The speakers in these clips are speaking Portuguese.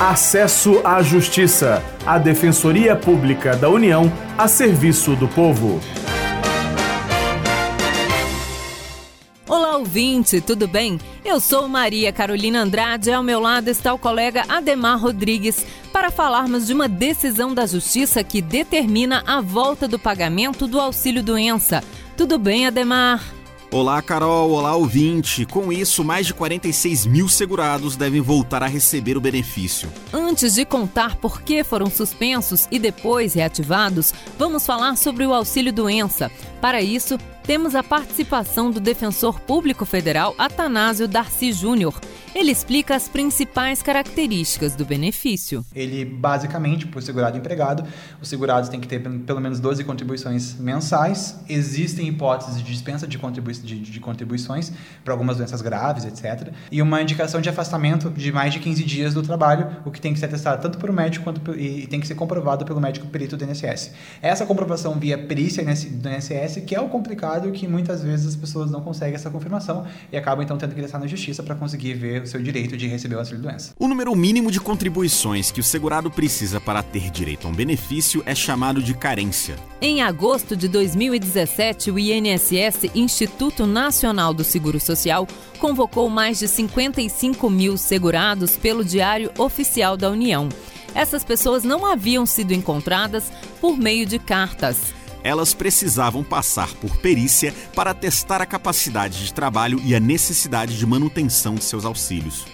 Acesso à Justiça, a Defensoria Pública da União a serviço do povo. Olá, ouvinte, tudo bem? Eu sou Maria Carolina Andrade e ao meu lado está o colega Ademar Rodrigues para falarmos de uma decisão da Justiça que determina a volta do pagamento do auxílio doença. Tudo bem, Ademar? Olá, Carol. Olá, ouvinte. Com isso, mais de 46 mil segurados devem voltar a receber o benefício. Antes de contar por que foram suspensos e depois reativados, vamos falar sobre o auxílio doença. Para isso, temos a participação do defensor público federal Atanásio Darcy Júnior. Ele explica as principais características do benefício. Ele, basicamente, por segurado empregado, os segurados têm que ter pelo menos 12 contribuições mensais. Existem hipóteses de dispensa de, contribui de, de contribuições para algumas doenças graves, etc. E uma indicação de afastamento de mais de 15 dias do trabalho, o que tem que ser atestado tanto por um médico quanto e tem que ser comprovado pelo médico perito do INSS. Essa comprovação via perícia do INSS, que é o complicado que muitas vezes as pessoas não conseguem essa confirmação e acabam então tendo que estar na justiça para conseguir ver o seu direito de receber o auxílio-doença. O número mínimo de contribuições que o segurado precisa para ter direito a um benefício é chamado de carência. Em agosto de 2017, o INSS, Instituto Nacional do Seguro Social, convocou mais de 55 mil segurados pelo Diário Oficial da União. Essas pessoas não haviam sido encontradas por meio de cartas elas precisavam passar por perícia para testar a capacidade de trabalho e a necessidade de manutenção de seus auxílios.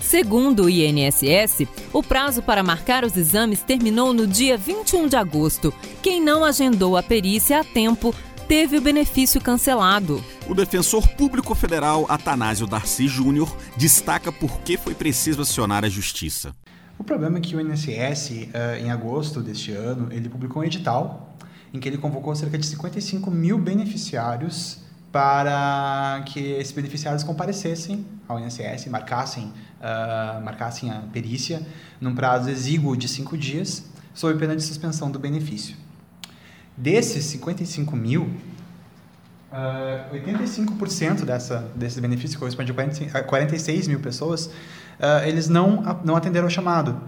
Segundo o INSS, o prazo para marcar os exames terminou no dia 21 de agosto. Quem não agendou a perícia a tempo teve o benefício cancelado. O defensor público federal Atanásio Darcy Júnior destaca por que foi preciso acionar a justiça. O problema é que o INSS, eh, em agosto deste ano, ele publicou um edital em que ele convocou cerca de 55 mil beneficiários para que esses beneficiários comparecessem ao INSS, marcassem, uh, marcassem a perícia num prazo exíguo de cinco dias, sob pena de suspensão do benefício. Desses 55 mil, uh, 85% dessa, desses benefícios, que corresponde a 46 mil pessoas, uh, eles não, não atenderam ao chamado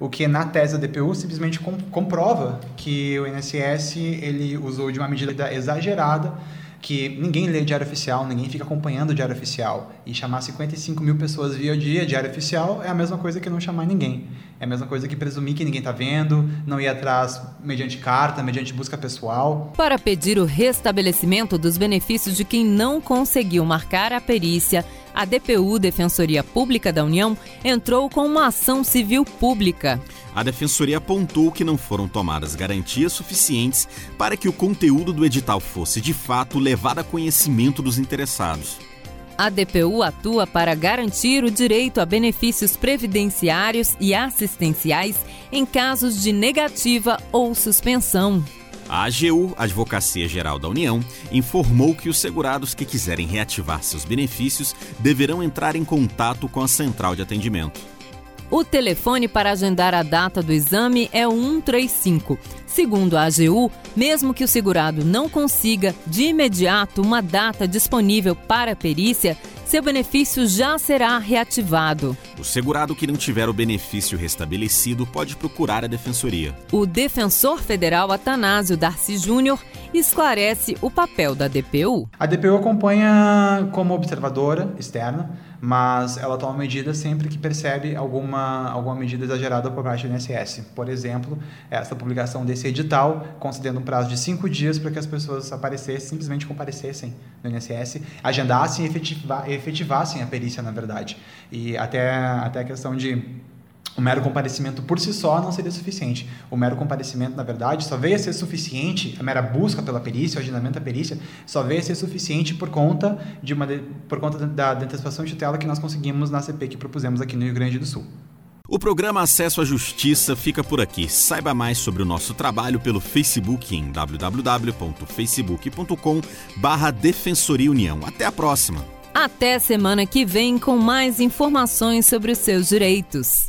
o que na tese da DPU simplesmente comprova que o INSS ele usou de uma medida exagerada que ninguém lê diário oficial, ninguém fica acompanhando o diário oficial. E chamar 55 mil pessoas via dia diário oficial é a mesma coisa que não chamar ninguém. É a mesma coisa que presumir que ninguém está vendo, não ir atrás mediante carta, mediante busca pessoal. Para pedir o restabelecimento dos benefícios de quem não conseguiu marcar a perícia, a DPU, Defensoria Pública da União, entrou com uma ação civil pública. A Defensoria apontou que não foram tomadas garantias suficientes para que o conteúdo do edital fosse, de fato, levado a conhecimento dos interessados. A DPU atua para garantir o direito a benefícios previdenciários e assistenciais em casos de negativa ou suspensão. A AGU, Advocacia Geral da União, informou que os segurados que quiserem reativar seus benefícios deverão entrar em contato com a central de atendimento. O telefone para agendar a data do exame é o 135. Segundo a AGU, mesmo que o segurado não consiga de imediato uma data disponível para a perícia, seu benefício já será reativado. O segurado que não tiver o benefício restabelecido pode procurar a defensoria. O defensor federal Atanásio Darcy Júnior esclarece o papel da DPU. A DPU acompanha como observadora externa, mas ela toma medida sempre que percebe alguma, alguma medida exagerada por parte do INSS. Por exemplo, essa publicação desse edital, concedendo um prazo de cinco dias para que as pessoas aparecessem, simplesmente comparecessem no INSS, agendassem e efetiva, efetivassem a perícia, na verdade. E até, até a questão de o mero comparecimento por si só não seria suficiente. O mero comparecimento, na verdade, só veio a ser suficiente, a mera busca pela perícia, o agendamento da perícia, só veio a ser suficiente por conta, de uma, por conta da, da antecipação de tutela que nós conseguimos na CP que propusemos aqui no Rio Grande do Sul. O programa Acesso à Justiça fica por aqui. Saiba mais sobre o nosso trabalho pelo Facebook em www.facebook.com barra Defensoria União. Até a próxima! Até semana que vem com mais informações sobre os seus direitos.